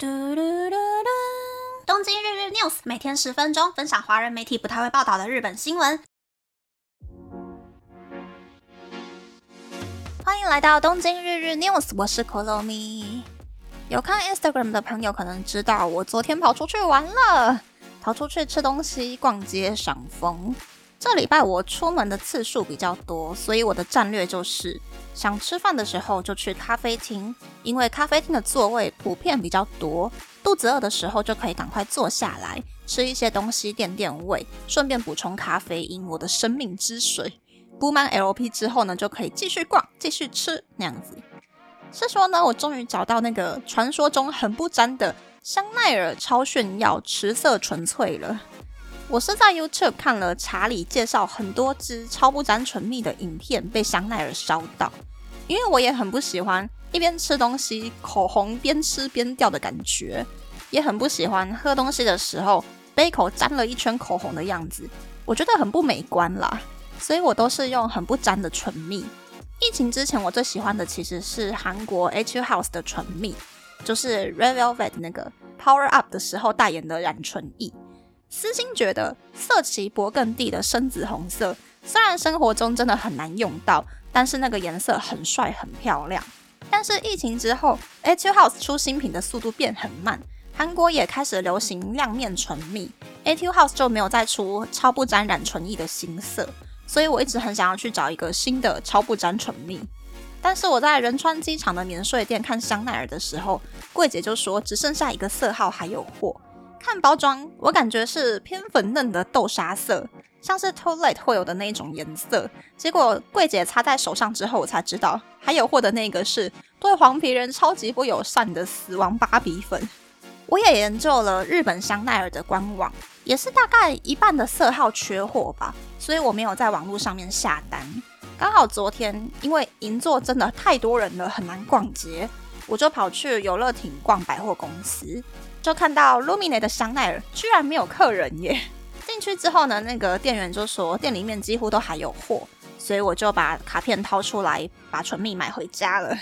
嘟嘟嘟嘟！东京日日 news 每天十分钟，分享华人媒体不太会报道的日本新闻。欢迎来到东京日日 news，我是 Kolomi。有看 Instagram 的朋友可能知道，我昨天跑出去玩了，跑出去吃东西、逛街、赏风。这礼拜我出门的次数比较多，所以我的战略就是想吃饭的时候就去咖啡厅，因为咖啡厅的座位普遍比较多，肚子饿的时候就可以赶快坐下来吃一些东西垫垫胃，顺便补充咖啡因，我的生命之水。补满 LP 之后呢，就可以继续逛、继续吃那样子。是说呢，我终于找到那个传说中很不沾的香奈儿超炫耀持色纯粹了。我是在 YouTube 看了查理介绍很多支超不沾唇蜜的影片，被香奈儿烧到。因为我也很不喜欢一边吃东西口红边吃边掉的感觉，也很不喜欢喝东西的时候杯口沾了一圈口红的样子，我觉得很不美观啦。所以我都是用很不沾的唇蜜。疫情之前我最喜欢的其实是韩国 H House 的唇蜜，就是 Red Velvet 那个 Power Up 的时候代言的染唇液。私心觉得色旗勃艮第的深紫红色，虽然生活中真的很难用到，但是那个颜色很帅很漂亮。但是疫情之后，A T U House 出新品的速度变很慢，韩国也开始流行亮面唇蜜，A T U House 就没有再出超不沾染唇液的新色，所以我一直很想要去找一个新的超不沾唇蜜。但是我在仁川机场的免税店看香奈儿的时候，柜姐就说只剩下一个色号还有货。看包装，我感觉是偏粉嫩的豆沙色，像是 t o i l e t 会有的那种颜色。结果柜姐擦在手上之后，我才知道还有货的那个是对黄皮人超级不友善的死亡芭比粉。我也研究了日本香奈儿的官网，也是大概一半的色号缺货吧，所以我没有在网络上面下单。刚好昨天因为银座真的太多人了，很难逛街，我就跑去游乐亭逛百货公司。就看到 Lumine 的香奈儿居然没有客人耶！进去之后呢，那个店员就说店里面几乎都还有货，所以我就把卡片掏出来，把唇蜜买回家了。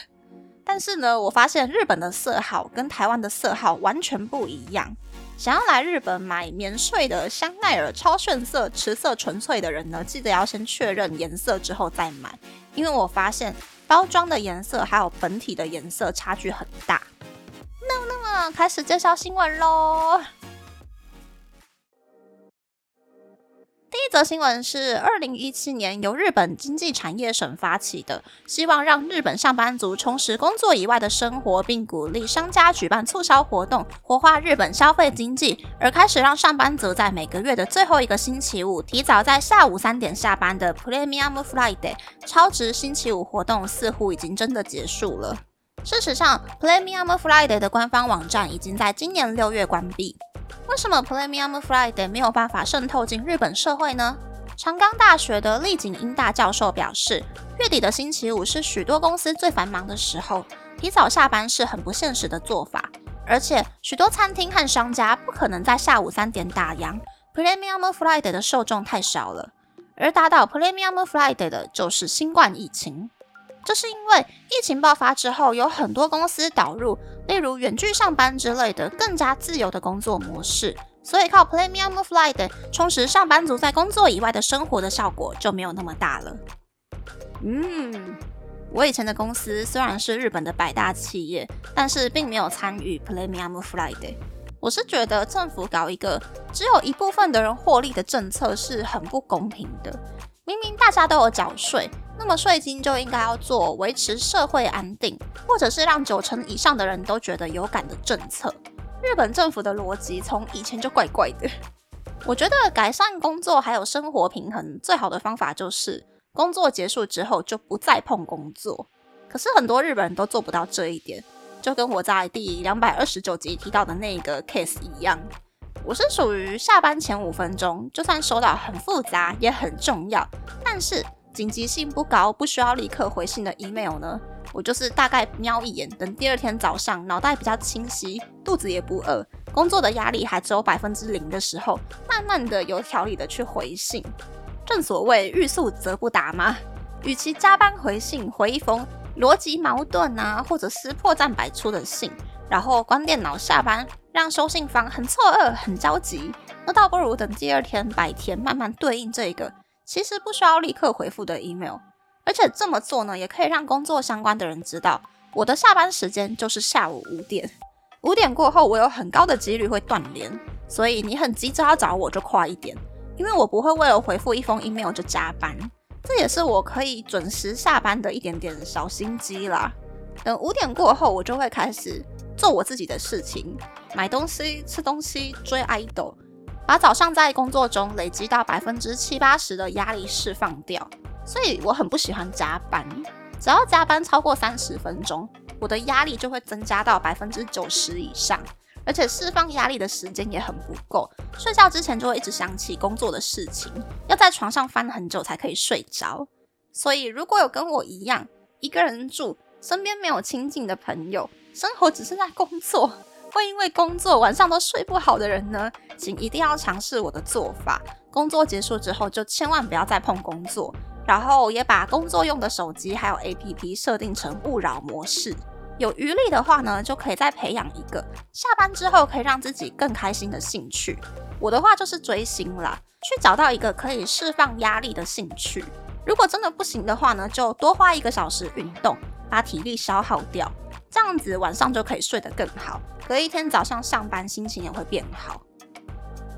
但是呢，我发现日本的色号跟台湾的色号完全不一样。想要来日本买免税的香奈儿超炫色持色纯粹的人呢，记得要先确认颜色之后再买，因为我发现包装的颜色还有本体的颜色差距很大。开始介绍新闻喽。第一则新闻是二零一七年由日本经济产业省发起的，希望让日本上班族充实工作以外的生活，并鼓励商家举办促销活动，活化日本消费经济。而开始让上班族在每个月的最后一个星期五，提早在下午三点下班的 Premium Friday 超值星期五活动，似乎已经真的结束了。事实上，Premium Friday 的官方网站已经在今年六月关闭。为什么 Premium Friday 没有办法渗透进日本社会呢？长冈大学的立井英大教授表示，月底的星期五是许多公司最繁忙的时候，提早下班是很不现实的做法。而且，许多餐厅和商家不可能在下午三点打烊。Premium Friday 的受众太少了，而打倒 Premium Friday 的就是新冠疫情。这是因为疫情爆发之后，有很多公司导入，例如远距上班之类的更加自由的工作模式，所以靠 Premium Flight 充实上班族在工作以外的生活的效果就没有那么大了。嗯，我以前的公司虽然是日本的百大企业，但是并没有参与 Premium Flight。我是觉得政府搞一个只有一部分的人获利的政策是很不公平的。明明大家都有缴税，那么税金就应该要做维持社会安定，或者是让九成以上的人都觉得有感的政策。日本政府的逻辑从以前就怪怪的。我觉得改善工作还有生活平衡最好的方法就是工作结束之后就不再碰工作。可是很多日本人都做不到这一点，就跟我在第两百二十九集提到的那个 case 一样。我是属于下班前五分钟，就算收到很复杂也很重要，但是紧急性不高，不需要立刻回信的 email 呢，我就是大概瞄一眼，等第二天早上脑袋比较清晰，肚子也不饿，工作的压力还只有百分之零的时候，慢慢的有条理的去回信。正所谓欲速则不达嘛，与其加班回信回一封逻辑矛盾啊，或者是破绽百出的信。然后关电脑下班，让收信方很错愕、很焦急。那倒不如等第二天白天慢慢对应这个其实不需要立刻回复的 email。而且这么做呢，也可以让工作相关的人知道，我的下班时间就是下午五点。五点过后，我有很高的几率会断联，所以你很急着要找我就快一点，因为我不会为了回复一封 email 就加班。这也是我可以准时下班的一点点小心机啦。等五点过后，我就会开始做我自己的事情，买东西、吃东西、追 idol，把早上在工作中累积到百分之七八十的压力释放掉。所以我很不喜欢加班，只要加班超过三十分钟，我的压力就会增加到百分之九十以上，而且释放压力的时间也很不够。睡觉之前就会一直想起工作的事情，要在床上翻很久才可以睡着。所以如果有跟我一样一个人住，身边没有亲近的朋友，生活只剩下工作，会因为工作晚上都睡不好的人呢，请一定要尝试我的做法。工作结束之后，就千万不要再碰工作。然后也把工作用的手机还有 APP 设定成勿扰模式。有余力的话呢，就可以再培养一个下班之后可以让自己更开心的兴趣。我的话就是追星啦，去找到一个可以释放压力的兴趣。如果真的不行的话呢，就多花一个小时运动，把体力消耗掉，这样子晚上就可以睡得更好，隔一天早上上班心情也会变好。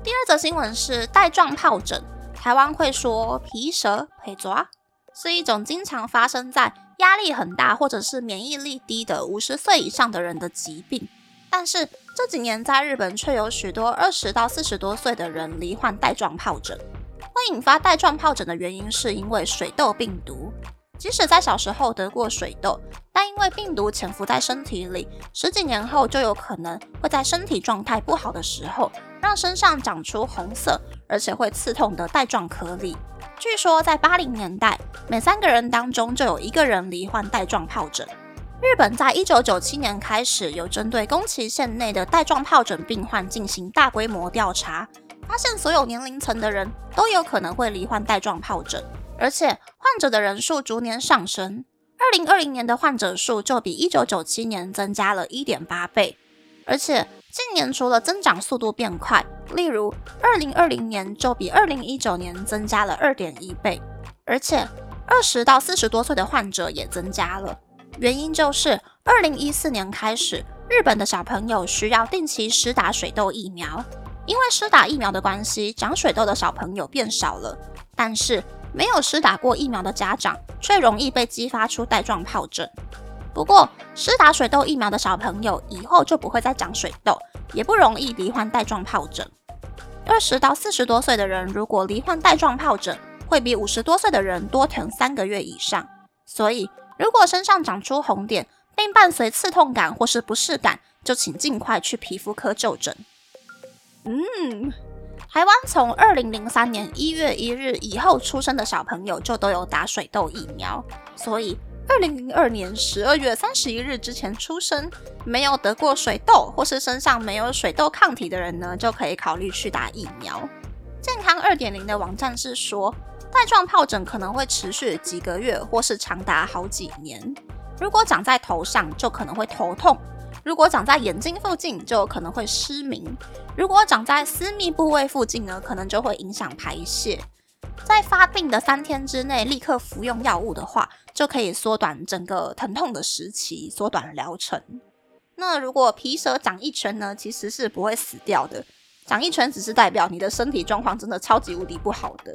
第二则新闻是带状疱疹。台湾会说皮蛇配抓，是一种经常发生在压力很大或者是免疫力低的五十岁以上的人的疾病。但是这几年在日本却有许多二十到四十多岁的人罹患带状疱疹。会引发带状疱疹的原因是因为水痘病毒。即使在小时候得过水痘，但因为病毒潜伏在身体里，十几年后就有可能会在身体状态不好的时候，让身上长出红色。而且会刺痛的带状颗粒。据说在八零年代，每三个人当中就有一个人罹患带状疱疹。日本在一九九七年开始有针对宫崎县内的带状疱疹病患进行大规模调查，发现所有年龄层的人都有可能会罹患带状疱疹，而且患者的人数逐年上升。二零二零年的患者数就比一九九七年增加了一点八倍，而且。近年除了增长速度变快，例如二零二零年就比二零一九年增加了二点一倍，而且二十到四十多岁的患者也增加了。原因就是二零一四年开始，日本的小朋友需要定期施打水痘疫苗，因为施打疫苗的关系，长水痘的小朋友变少了。但是没有施打过疫苗的家长却容易被激发出带状疱疹。不过，施打水痘疫苗的小朋友以后就不会再长水痘，也不容易罹患带状疱疹。二十到四十多岁的人，如果罹患带状疱疹，会比五十多岁的人多疼三个月以上。所以，如果身上长出红点，并伴随刺痛感或是不适感，就请尽快去皮肤科就诊。嗯，台湾从二零零三年一月一日以后出生的小朋友就都有打水痘疫苗，所以。二零零二年十二月三十一日之前出生、没有得过水痘或是身上没有水痘抗体的人呢，就可以考虑去打疫苗。健康二点零的网站是说，带状疱疹可能会持续几个月，或是长达好几年。如果长在头上，就可能会头痛；如果长在眼睛附近，就有可能会失明；如果长在私密部位附近呢，可能就会影响排泄。在发病的三天之内立刻服用药物的话，就可以缩短整个疼痛的时期，缩短疗程。那如果皮蛇长一圈呢，其实是不会死掉的，长一圈只是代表你的身体状况真的超级无敌不好的。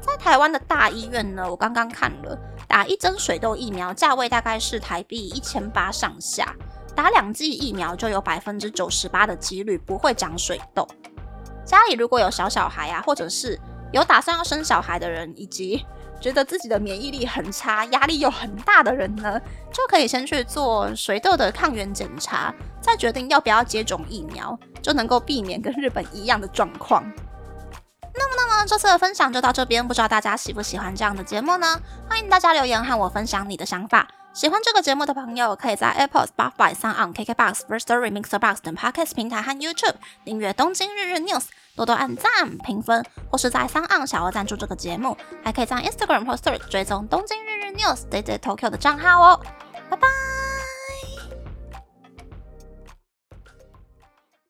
在台湾的大医院呢，我刚刚看了，打一针水痘疫苗价位大概是台币一千八上下，打两剂疫苗就有百分之九十八的几率不会长水痘。家里如果有小小孩啊，或者是有打算要生小孩的人，以及觉得自己的免疫力很差、压力又很大的人呢，就可以先去做水痘的抗原检查，再决定要不要接种疫苗，就能够避免跟日本一样的状况。那么，那么这次的分享就到这边，不知道大家喜不喜欢这样的节目呢？欢迎大家留言和我分享你的想法。喜欢这个节目的朋友，可以在 Apple、Spotify、s o n KKBox、First Story、Mixer Box 等 Podcast 平台和 YouTube 订阅《东京日日 News》，多多按赞、评分，或是在 s o n 小额赞助这个节目。还可以在 Instagram 或 Search 追踪《东京日日 News》DJ Tokyo 的账号哦。拜拜。